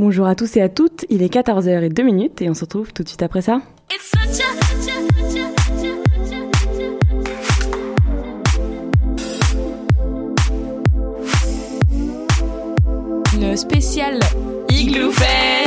Bonjour à tous et à toutes, il est 14h02 et on se retrouve tout de suite après ça. Une spéciale Igloo Fest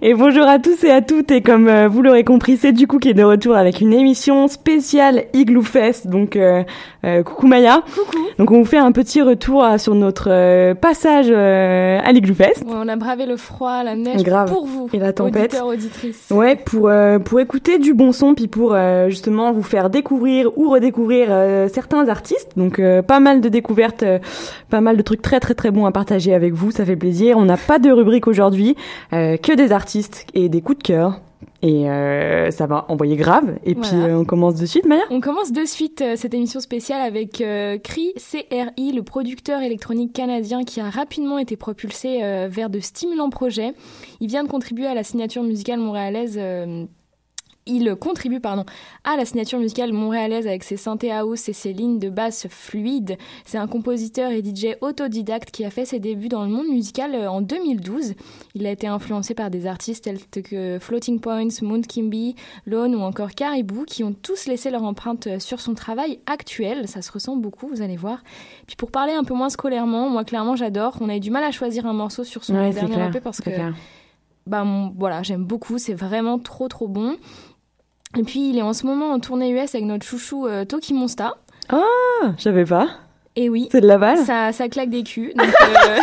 Et bonjour à tous et à toutes et comme euh, vous l'aurez compris, c'est du coup qui est de retour avec une émission spéciale Igloo Fest. Donc euh, euh, coucou Maya. Coucou Donc on vous fait un petit retour euh, sur notre euh, passage euh, à l'Igloo Fest. Ouais, On a bravé le froid, la neige Grave. pour vous, Et la tempête. auditeurs, auditrices. Ouais, pour euh, pour écouter du bon son puis pour euh, justement vous faire découvrir ou redécouvrir euh, certains artistes. Donc euh, pas mal de découvertes, euh, pas mal de trucs très très très bons à partager avec vous, ça fait plaisir. On n'a pas de rubrique aujourd'hui, euh, que des artistes et des coups de cœur. Et euh, ça va envoyer grave. Et puis euh, on commence de suite, Maya? On commence de suite euh, cette émission spéciale avec CRI, CRI, le producteur électronique canadien qui a rapidement été propulsé vers de stimulants projets. Il vient de contribuer à la signature musicale montréalaise. Il contribue pardon, à la signature musicale montréalaise avec ses synthés house et ses lignes de basse fluides. C'est un compositeur et DJ autodidacte qui a fait ses débuts dans le monde musical euh, en 2012. Il a été influencé par des artistes tels que Floating Points, Moon Kimby, Lone ou encore Caribou qui ont tous laissé leur empreinte euh, sur son travail actuel. Ça se ressent beaucoup, vous allez voir. Puis pour parler un peu moins scolairement, moi clairement j'adore. On a eu du mal à choisir un morceau sur son Ouais, dernier. EP parce que clair. bah voilà, j'aime beaucoup, c'est vraiment trop trop bon. Et puis il est en ce moment en tournée US avec notre chouchou euh, Toki Monsta. Ah, je savais pas. Et oui, C'est de Laval. ça, ça claque des culs. Donc, euh,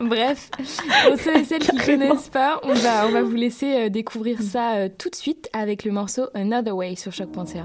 bref, pour ceux et celles qui connaissent pas, on va, on va vous laisser euh, découvrir ça tout de suite avec le morceau Another Way sur choc.ca.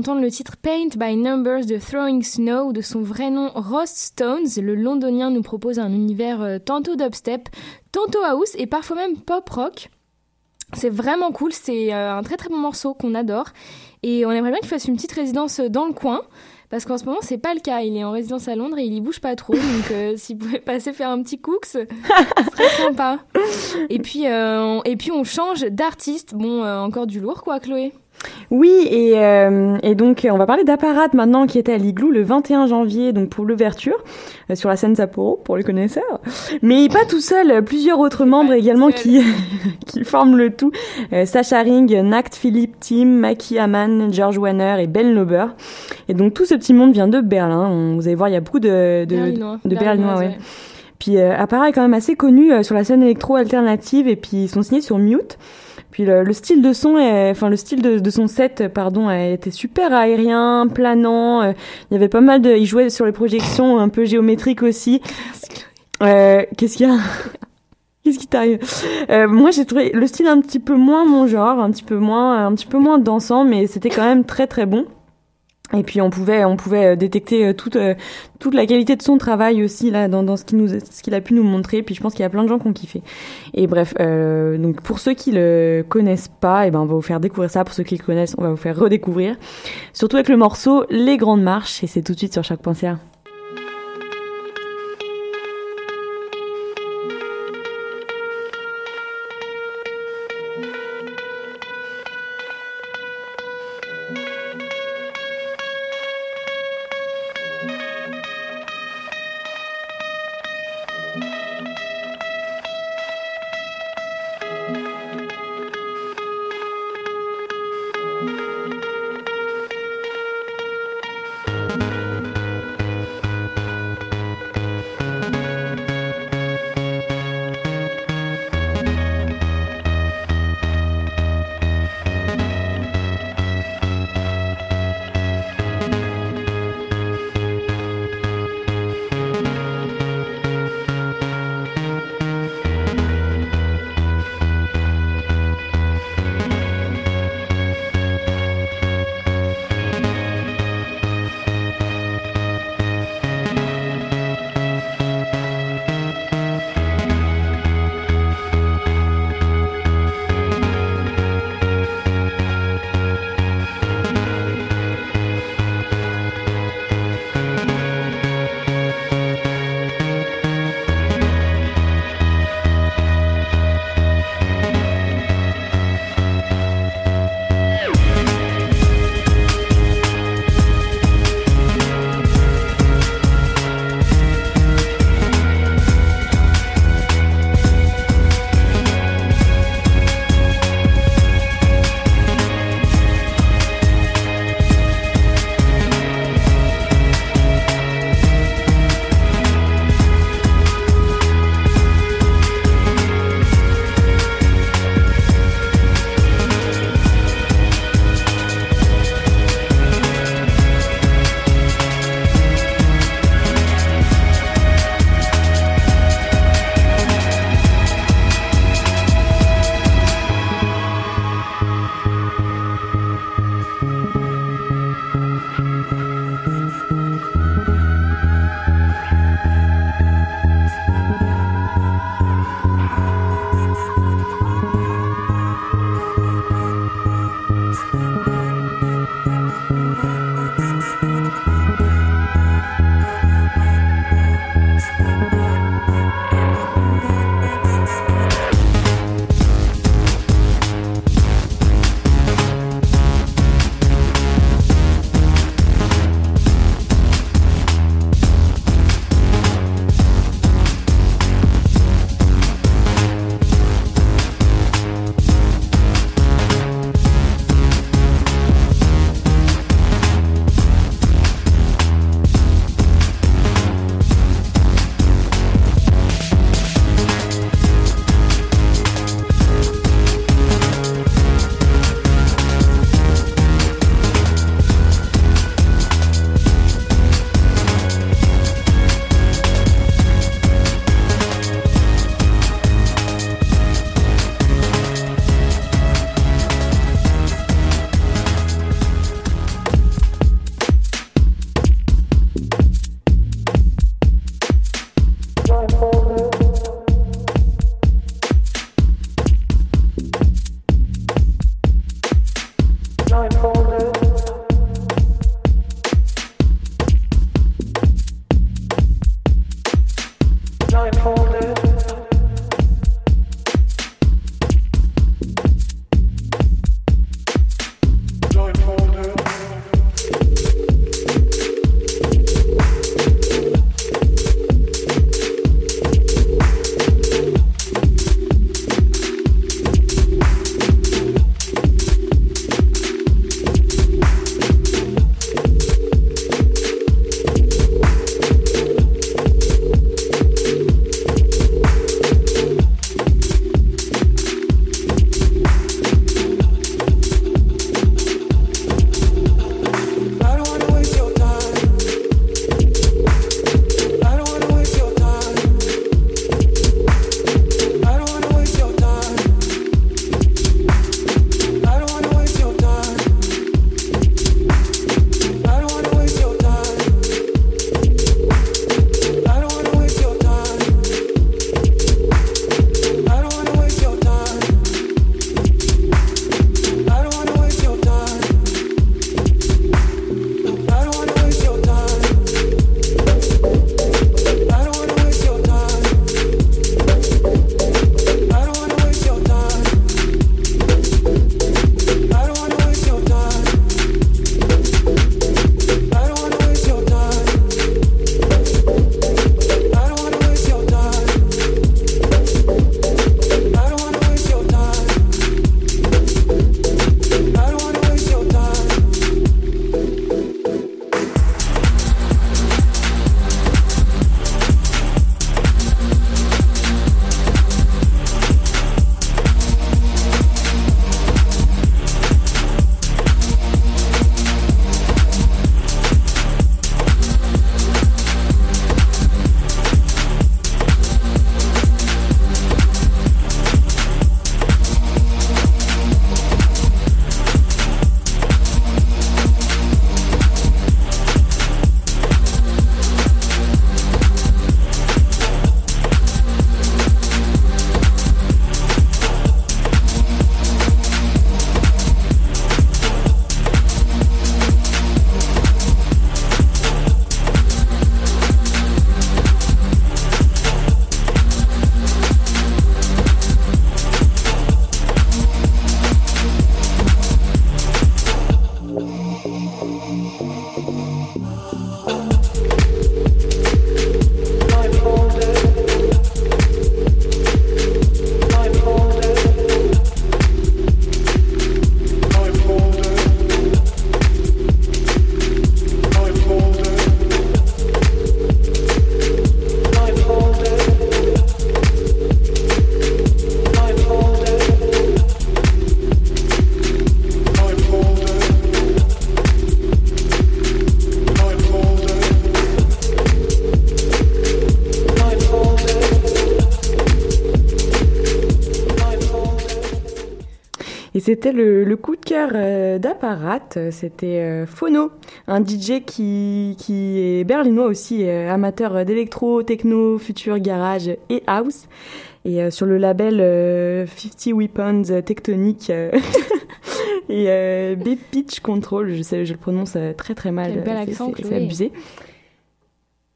d'entendre le titre Paint by Numbers de Throwing Snow de son vrai nom Ross Stones. Le londonien nous propose un univers euh, tantôt dubstep, tantôt house et parfois même pop rock. C'est vraiment cool, c'est euh, un très très bon morceau qu'on adore et on aimerait bien qu'il fasse une petite résidence dans le coin. Parce qu'en ce moment, c'est pas le cas. Il est en résidence à Londres et il y bouge pas trop. Donc, euh, s'il pouvait passer faire un petit cooks, ce serait sympa. Et puis, euh, on- et puis on change d'artiste. Bon, euh, encore du lourd, quoi, Chloé. Oui, et, euh, et donc on va parler d'Apparat maintenant qui était à l'Igloo le 21 janvier, donc pour l'ouverture, euh, sur la scène Sapporo, pour les connaisseurs. Mais pas tout seul, plusieurs autres membres également qui, qui forment le tout. Euh, Sacha Ring, Nact Philippe, Tim, Maki Haman, George Wanner et Ben Lauber. Et donc tout ce petit monde vient de Berlin. On- vous allez voir, il y a beaucoup de, de, Berlinois. de Berlinois, Berlinoise, ouais. Puis euh, Apparat est quand même assez connu sur la scène électro alternative et puis ils sont signés sur Mute. Puis le, le style de son, est- enfin le style de, de son set, pardon, été super aérien, planant. euh, il y avait pas mal de, il jouait sur les projections un peu géométriques aussi. Euh, Qu'est-ce qu'il y a? Qu'est-ce qui t'arrive? Euh, Moi, j'ai trouvé le style un petit peu moins mon genre, un petit peu moins, un petit peu moins dansant, mais c'était quand même très très bon. Et puis on pouvait, on pouvait euh, détecter euh, toute euh, toute la qualité de son travail aussi là dans, dans ce qu'il nous, ce qu'il a pu nous montrer. Puis je pense qu'il y a plein de gens qui ont kiffé. Et bref, euh, donc pour ceux qui le connaissent pas, et ben on va vous faire découvrir ça. Pour ceux qui le connaissent, on va vous faire redécouvrir. Surtout avec le morceau Les Grandes Marches. Et c'est tout de suite sur chaque pensée. Thank you. C'était le, le, coup de cœur euh, d'Apparat, c'était euh, Phono, un DJ qui, qui est berlinois aussi, euh, amateur d'électro, techno, future garage et house. Et sur le label 50 Weapons Tectonic et B-Pitch Control, je, sais, je le prononce très très mal, c'est abusé.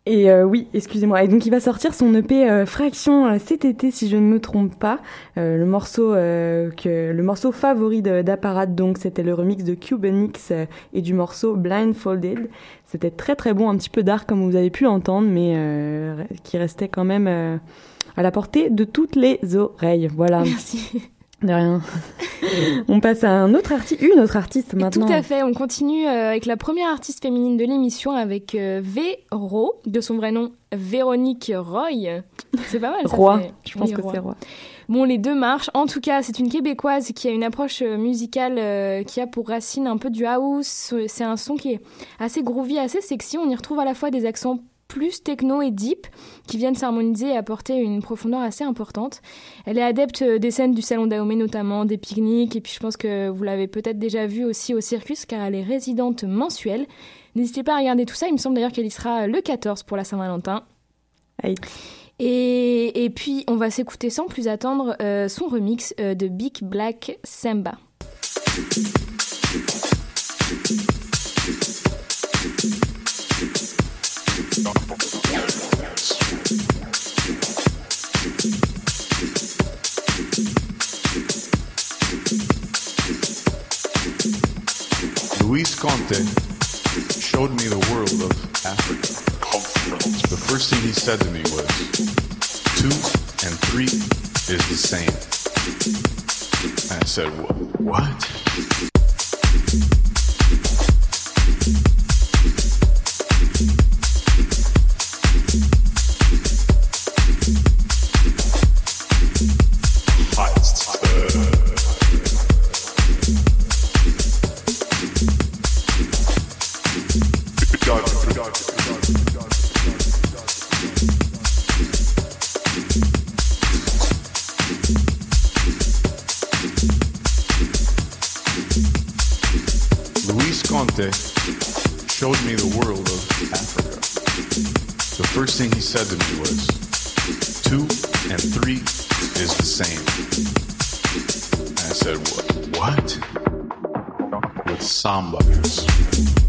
Et euh, oui, excusez-moi. Et donc il va sortir son EP euh, Fraction euh, cet été, si je ne me trompe pas. le morceau que le morceau favori d'Apparat, donc c'était le remix de Cubanix et du morceau Blindfolded. C'était très très bon, un petit peu dark comme vous avez pu l'entendre, mais qui restait quand même à la portée de toutes les oreilles. Voilà. Merci. De rien. on passe à un autre artiste, une autre artiste maintenant. Tout à fait. On continue euh, avec la première artiste féminine de l'émission avec euh, Véro, de son vrai nom Véronique Roy. C'est pas mal. Ça Roi. Je pense que c'est Roi. Bon, les deux marchent. En tout cas, c'est une québécoise qui a une approche euh, musicale qui a pour racine un peu du house. C'est un son qui est assez groovy, assez sexy. On y retrouve à la fois des accents plus techno et deep qui viennent s'harmoniser et apporter une profondeur assez importante. Elle est adepte euh, des scènes du salon Dahomey notamment, des pique-niques et puis je pense que vous l'avez peut-être déjà vu aussi au Circus car elle est résidente mensuelle. N'hésitez pas à regarder tout ça, il me semble d'ailleurs qu'elle y sera le 14 pour la Saint-Valentin. Et, et, puis on va s'écouter sans plus attendre euh, son remix euh, de Big Black Samba. Luis Conte showed me the world of Africa. The first thing he said to me was, two and three is the same. And I said, what? showed me the world of Africa. The first thing he said to me was, two and three is the same. And I said, what? With samba.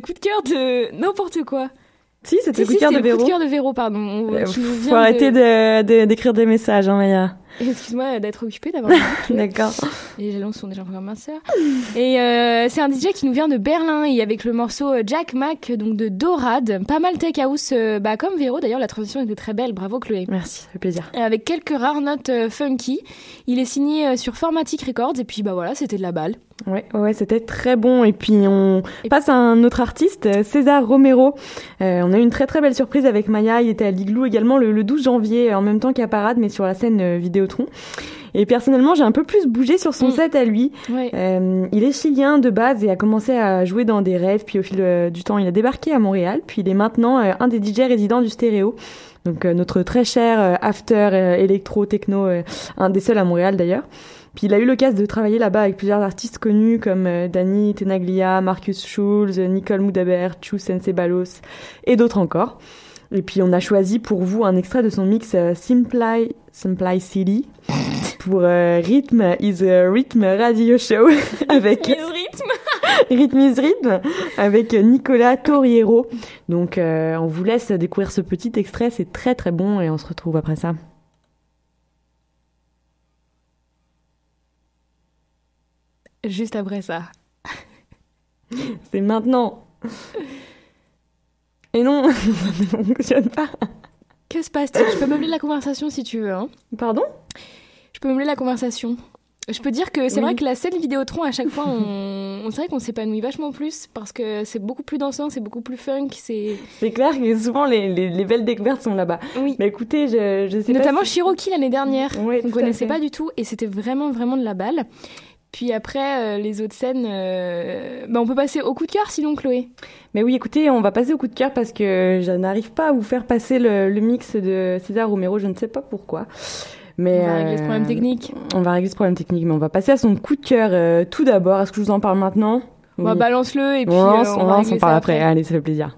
Coup de cœur de n'importe quoi. Si, c'était Si, le coup de cœur de Véro. coup de cœur de Véro, pardon. On- Euh, faut arrêter de- de- de- d'écrire des messages, hein, Maya. Excuse-moi d'être occupée d'avoir. D'accord. Les jalons sont déjà encore minceurs. Et euh, c'est un DJ qui nous vient de Berlin et avec le morceau euh, Jack Mac, donc de Dorade. Pas mal tech house, euh, bah, comme Véro d'ailleurs, la transition était très belle. Bravo Chloé. Merci, ça fait plaisir. Et Avec quelques rares notes funky. Il est signé sur Formatic Records et puis bah voilà, c'était de la balle. Ouais, ouais, c'était très bon. Et puis on Et- passe à un autre artiste, César Romero. Euh, on a eu une très très belle surprise avec Maya. Il était à l'Igloo également le, le 12 janvier, en même temps qu'à Parade, mais sur la scène euh, Vidéotron. Et personnellement, j'ai un peu plus bougé sur son Mm. set à lui. Euh, il est chilien de base et a commencé à jouer dans des rêves. Puis au fil euh, du temps, il a débarqué à Montréal. Puis il est maintenant euh, un des DJ résidents du Stéréo. Donc notre très cher after électro techno, un des seuls à Montréal d'ailleurs. Puis il a eu l'occasion de travailler là-bas avec plusieurs artistes connus comme Danny Tenaglia, Marcus Schulz, Nicole Moudabert, Chou Sensebalos et d'autres encore. Et puis on a choisi pour vous un extrait de son mix Simply, Simply City pour euh, Rhythm is a Rhythm Radio Show avec rythme. Rhythm is Rhythm avec Nicolas Torriero. Donc euh, on vous laisse découvrir ce petit extrait, c'est très très bon et on se retrouve après ça. Juste après ça. C'est maintenant. Et non, ça ne fonctionne pas. Que se passe-t-il? Je peux meubler la conversation si tu veux. Hein. Pardon? Je peux meubler la conversation. Je peux dire que c'est Oui. vrai que la scène Vidéotron, à chaque fois, on, on c'est vrai qu'on s'épanouit vachement plus parce que c'est beaucoup plus dansant, c'est beaucoup plus funk, c'est... Clair que souvent les, les, les belles découvertes sont là-bas. Oui. Mais écoutez, je, je sais Notamment pas. si- Cherokee l'année dernière. Ouais, On tout à connaissait pas du tout et c'était vraiment, vraiment de la balle. Puis après, euh, les autres scènes, euh, bah, on peut passer au coup de cœur sinon, Chloé. Mais oui, écoutez, on va passer au coup de cœur parce que je n'arrive pas à vous faire passer le, le mix de César Romero, je ne sais pas pourquoi. Mais On va régler ce euh, problème technique. On va régler ce problème technique, mais on va passer à son coup de cœur euh, tout d'abord. Est-ce que je vous en parle maintenant? Bah, Oui. balance-le et puis on lance, euh, on, va lance, régler on parle après. Allez, ça fait plaisir.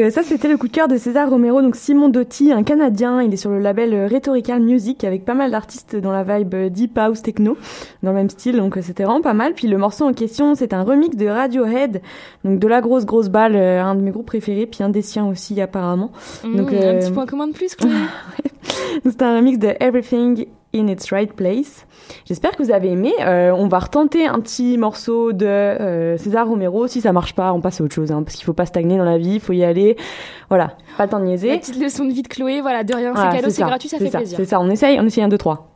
Donc euh, ça c'était le coup de cœur de César Romero, donc Simon Doty, un Canadien, il est sur le label euh, Rhetorical Music avec pas mal d'artistes dans la vibe euh, deep house techno, dans le même style, donc c'était vraiment pas mal. Puis le morceau en question c'est un remix de Radiohead, donc de la grosse grosse balle, un de mes groupes préférés, puis un des siens aussi apparemment. Donc, Mmh, euh, Un petit point commun de plus, Chloé. C'est un remix de Everything in its Right Place. J'espère que vous avez aimé. Euh, on va retenter un petit morceau de euh, César Romero. Si ça marche pas, on passe à autre chose, hein, parce qu'il faut pas stagner dans la vie, il faut y aller. Voilà, pas le temps de La niaiser. petite leçon de vie de Chloé, voilà, de rien, Voilà, c'est cadeau, c'est ça, gratuit, ça fait plaisir. C'est ça, on essaye, on essaye un, deux, trois.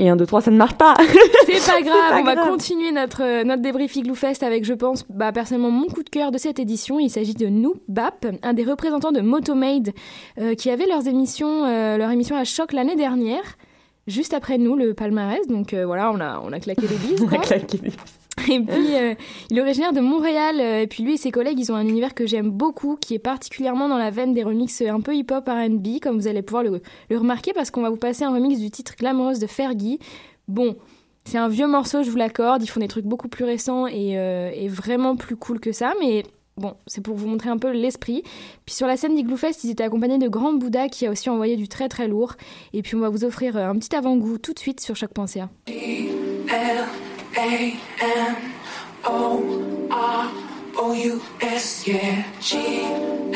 Et un, deux, trois, ça ne marche pas. C'est pas grave, pas on va continuer notre, euh, notre débrief Igloo Fest avec, je pense, bah, personnellement, mon coup de cœur de cette édition. Il s'agit de Noob Bap, un des représentants de Motomade, euh, qui avait leurs émissions, euh, leur émission à choc l'année dernière, juste après nous, le palmarès. Donc euh, voilà, on a, on a claqué des bises. On a claqué. Et puis, euh, il est originaire de Montréal. euh, et puis, lui et ses collègues, ils ont un univers que j'aime beaucoup, qui est particulièrement dans la veine des remixes un peu hip-hop RB, comme vous allez pouvoir le, remarquer, parce qu'on va vous passer un remix du titre Glamoureuse de Fergie. Bon, c'est un vieux morceau, je vous l'accorde. Ils font des trucs beaucoup plus récents et, euh, vraiment plus cool que ça, mais. Bon, c'est pour vous montrer un peu l'esprit. Puis sur la scène d'Igloo Fest, ils étaient accompagnés de Grand Bouddha qui a aussi envoyé du très très lourd. Et puis on va vous offrir un petit avant-goût tout de suite sur choc.ca. Yeah. G-L-A-M-O-R-O-U-S.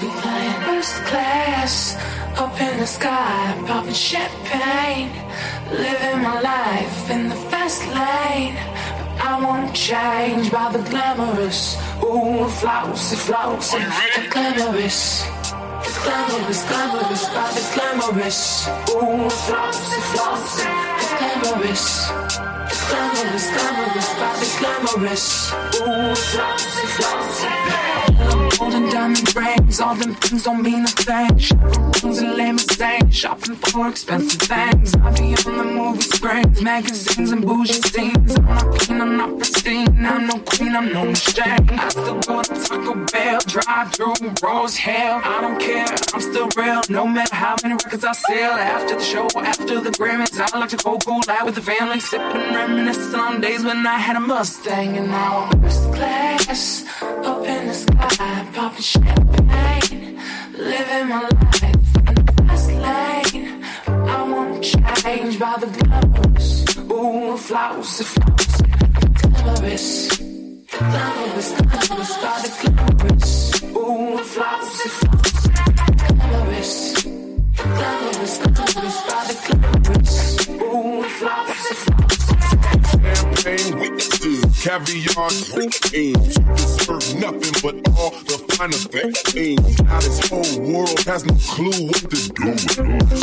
We flying first class, up in the sky, popping champagne, living my life in the fast lane. But I won't change by the glamorous, ooh, flousy, flousy, the glamorous. Glamorous, glamorous, by the glamorous. Ooh, flossy, flossy, glamorous. Glamorous, glamorous, by the glamorous. Ooh, flossy, flossy. Golden diamond rings, all them things don't mean a thing. Shopping rooms and lame mistakes, shopping for expensive things. I be on the movie screens, magazines and bougie scenes. I'm not clean, I'm not pristine, I'm no queen, I'm no machine. I still go to Taco Bell, drive through Rose Hill. I don't care, I'm still real, no matter how many records I sell. After the show, after the Grammys, I like to go cool out with the family, sipping, reminiscing on days when I had a Mustang and now I'm first class, up in the sky, popping champagne, living my life in the fast lane. I won't change by the glamorous, ooh, flousy, flousy, glamorous. The glamorous, glamorous, by the glamorous, ooh, flousy, flousy, glamorous. The glamorous, glamorous, by the glamorous, ooh, flousy, flousy. Champagne with the caviar. You deserve nothing but all the finer things. Now this whole world has no clue what to do.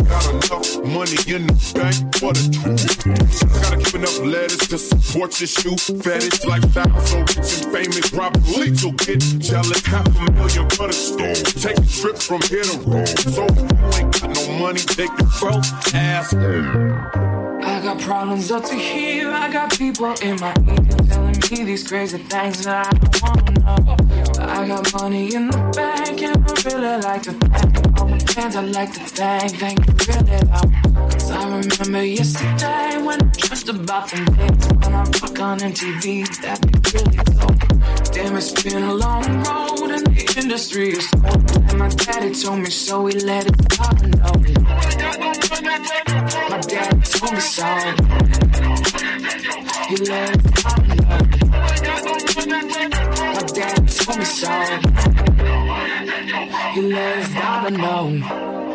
Got enough money in the bank for the truth. Gotta keep enough letters to support your shoe fetish lifestyle. So rich and famous, probably will get jealous. Half a million for the store. Take a trip from here to Rome. So if you ain't got no money, take your broke ass problems up to here. I got people in my ear telling me these crazy things that I don't wanna know. I got money in the bank and I really like to thank all my fans I like to thank. Thank you really though. Cause I remember yesterday when I dreamt about them days when I rock on MTV. That be really dope. Damn, it's been a long road the industry is cold. And my daddy told me so, he let it pop know. My dad told me so. He let it pop know. My dad told me so. He let it pop know.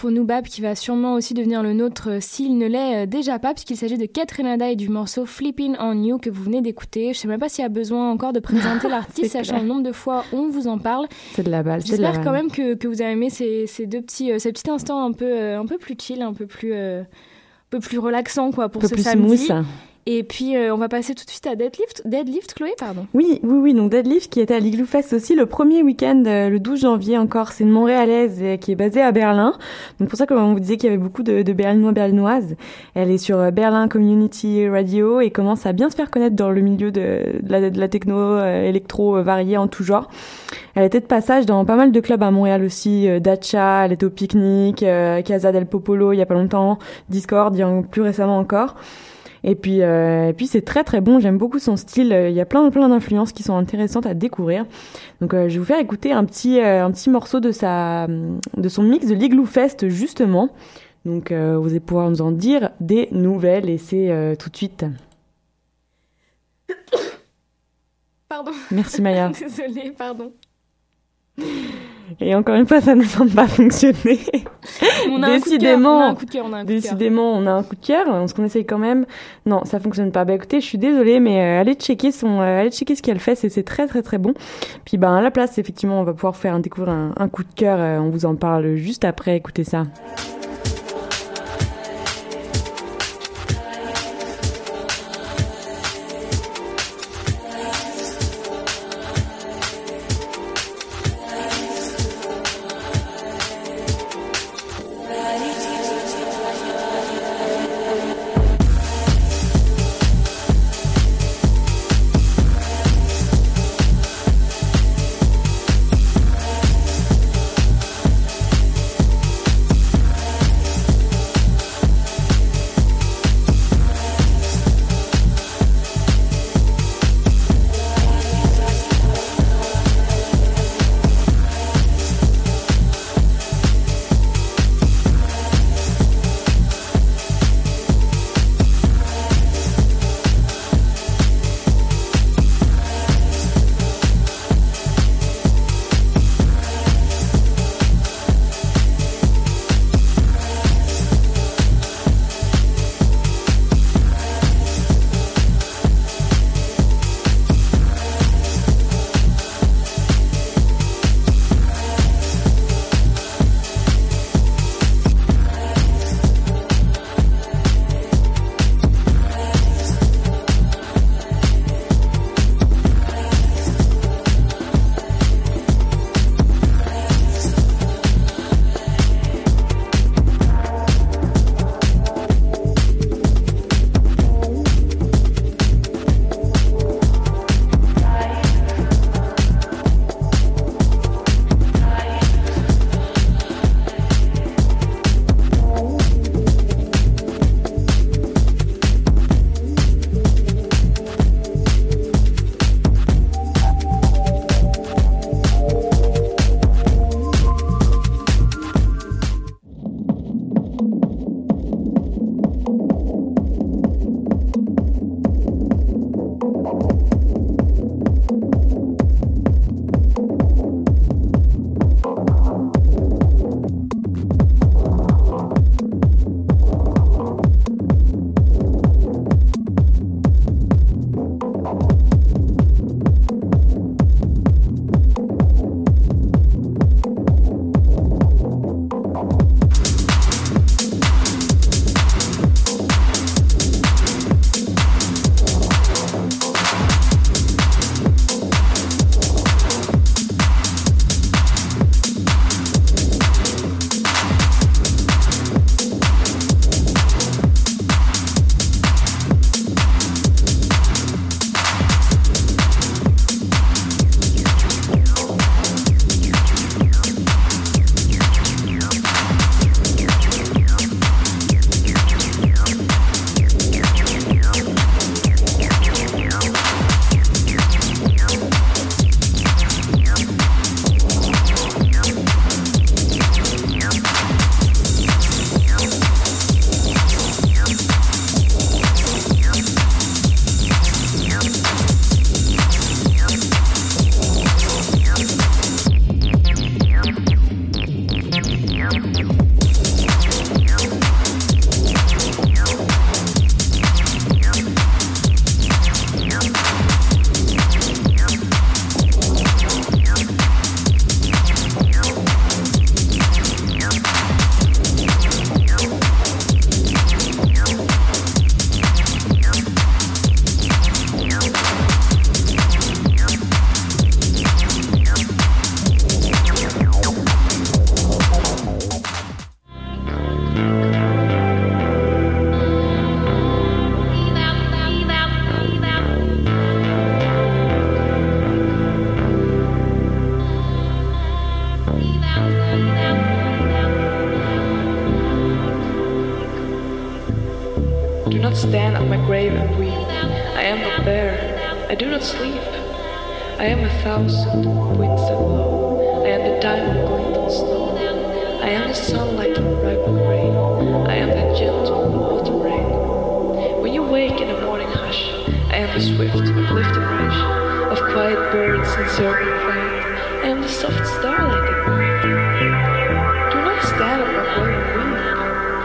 Pour Noobab qui va sûrement aussi devenir le nôtre euh, s'il ne l'est euh, déjà pas, puisqu'il s'agit de Kate Renada et du morceau Flipping on You que vous venez d'écouter. Je sais même pas s'il y a besoin encore de présenter l'artiste, sachant le nombre de fois où on vous en parle. C'est de la balle. c'est de la J'espère quand même que, que vous avez aimé ces, ces deux petits, euh, ces petits instants un peu, euh, un peu plus chill, un peu plus, euh, un peu plus relaxant quoi pour Un peu ce plus samedi. Et puis euh, on va passer tout de suite à Deadlift, Deadlift Chloé, pardon. Oui, oui, oui. Donc Deadlift qui était à l'Igloo Fest aussi le premier week-end, euh, le 12 janvier encore. C'est une Montréalaise euh, qui est basée à Berlin. Donc pour ça, comme on vous disait qu'il y avait beaucoup de, Berlinois, Berlinoises, elle est sur Berlin Community Radio et commence à bien se faire connaître dans le milieu de, la, techno, électro variée en tout genre. Elle était de passage dans pas mal de clubs à Montréal aussi. Dacha, elle était au pique-nique, Casa del Popolo il y a pas longtemps, Discord il y a plus récemment encore. Et puis, euh, et puis c'est très très bon. J'aime beaucoup son style. Il y a plein plein d'influences qui sont intéressantes à découvrir. Donc, euh, je vais vous faire écouter un petit euh, un petit morceau de sa de son mix de l'Igloo Fest justement. Donc, vous allez pouvoir nous en dire des nouvelles et c'est tout de suite. Pardon. Merci Maya. Désolée, pardon. Et encore une fois, ça ne semble pas fonctionner. On a un coup de cœur, on a un coup de cœur, on a un coup de cœur. Décidément, on a un coup de cœur. On se qu'on essaye quand même. Non, ça fonctionne pas. Bah écoutez, je suis désolée, mais euh, allez checker son, euh, allez checker ce qu'elle fait. C'est très très très bon. Puis ben à la place, effectivement, on va pouvoir faire découvrir un, un coup de cœur. Euh, on vous en parle juste après. Écoutez ça. Quiet birds in circling flight. Am the soft starlight at night. Do not stand at my grave and weep.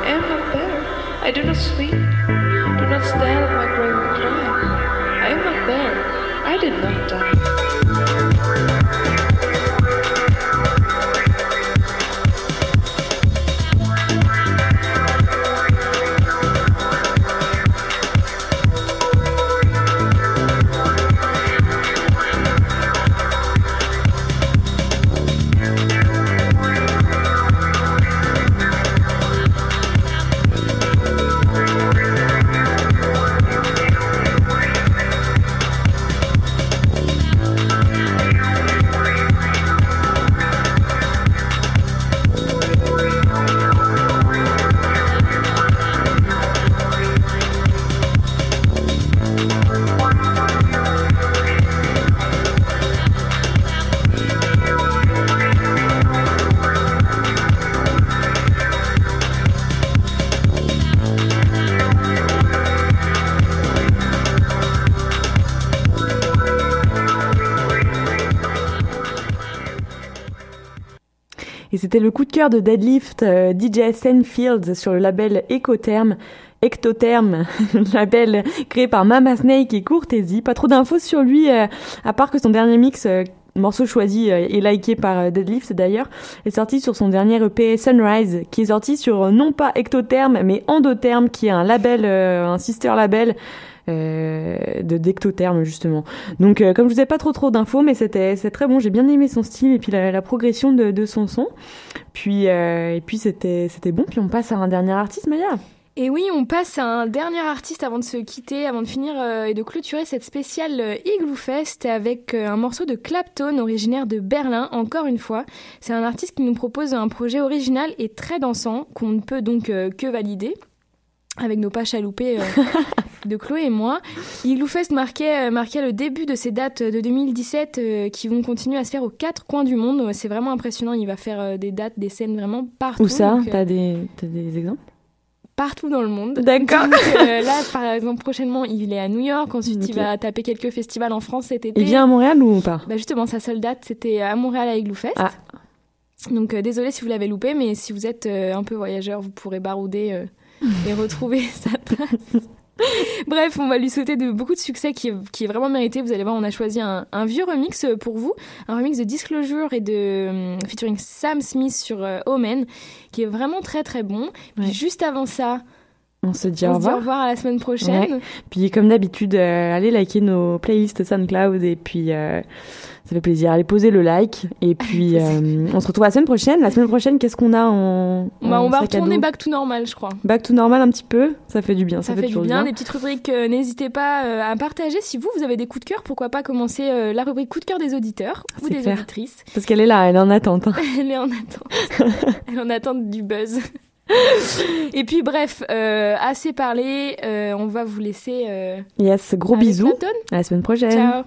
I am not there. I do not sleep. Do not stand at my grave and cry. I am not there. I did not die. C'était le coup de cœur de Deadlift euh, DJ Senfields sur le label Ecotherm. Ectotherm, label créé par Mama Snake et Courtesy. Pas trop d'infos sur lui, euh, à part que son dernier mix, euh, morceau choisi et liké par Deadlift d'ailleurs, est sorti sur son dernier EP Sunrise, qui est sorti sur non pas Ectotherm, mais Endotherm, qui est un label, un sister label de d'ectotherme justement. Donc euh, comme je vous ai pas trop trop d'infos, mais c'était c'est très bon. J'ai bien aimé son style et puis la, la progression de, son son. Puis euh, et puis c'était c'était bon. Puis on passe à un dernier artiste, Maya. Et oui, on passe à un dernier artiste avant de se quitter, avant de finir euh, et de clôturer cette spéciale euh, Igloo Fest avec euh, un morceau de Clapton originaire de Berlin, encore une fois. C'est un artiste qui nous propose un projet original et très dansant qu'on ne peut donc euh, que valider avec nos pas chaloupés euh, de Chloé et moi. Igloo Fest marquait, euh, marquait le début de ces dates de 2017 euh, qui vont continuer à se faire aux quatre coins du monde. C'est vraiment impressionnant. Il va faire euh, des dates, des scènes vraiment partout. Où ça T'as des des exemples? Partout dans le monde. D'accord. Euh, là, par exemple, prochainement, il est à New York. Ensuite, il va taper quelques festivals en France cet été. Il vient à Montréal ou pas? Bah justement, sa seule date, c'était à Montréal à Igloo Fest. Ah. Donc, euh, désolé si vous l'avez loupé, mais si vous êtes euh, un peu voyageur, vous pourrez barouder et retrouver sa trace. Bref, on va lui souhaiter de, beaucoup de succès qui est, qui est vraiment mérité. Vous allez voir, on a choisi un, un vieux remix euh, pour vous, un remix de Disclosure et de hum, featuring Sam Smith sur euh, Omen, qui est vraiment très très bon. Puis Ouais. juste avant ça, On se dit on au se dit au revoir. revoir à la semaine prochaine. Ouais. Puis comme d'habitude, euh, allez liker nos playlists SoundCloud et puis euh, ça fait plaisir. Allez poser le like et puis euh, on se retrouve la semaine prochaine. La semaine prochaine, qu'est-ce qu'on a en, Bah, en on va retourner back to normal, je crois. Back to normal un petit peu. Ça fait du bien. Ça, Ça, fait, du bien, des petites rubriques. euh, N'hésitez pas à partager. Si vous, vous avez des coups de cœur, pourquoi pas commencer la rubrique coup de cœur des auditeurs ou C'est des clair. auditrices. Parce qu'elle est là, elle est en attente. hein. Elle est en attente. Elle est en attente du buzz. Et puis bref, euh, assez parlé, euh, on va vous laisser. Euh, yes, gros bisous. À la semaine prochaine. Ciao.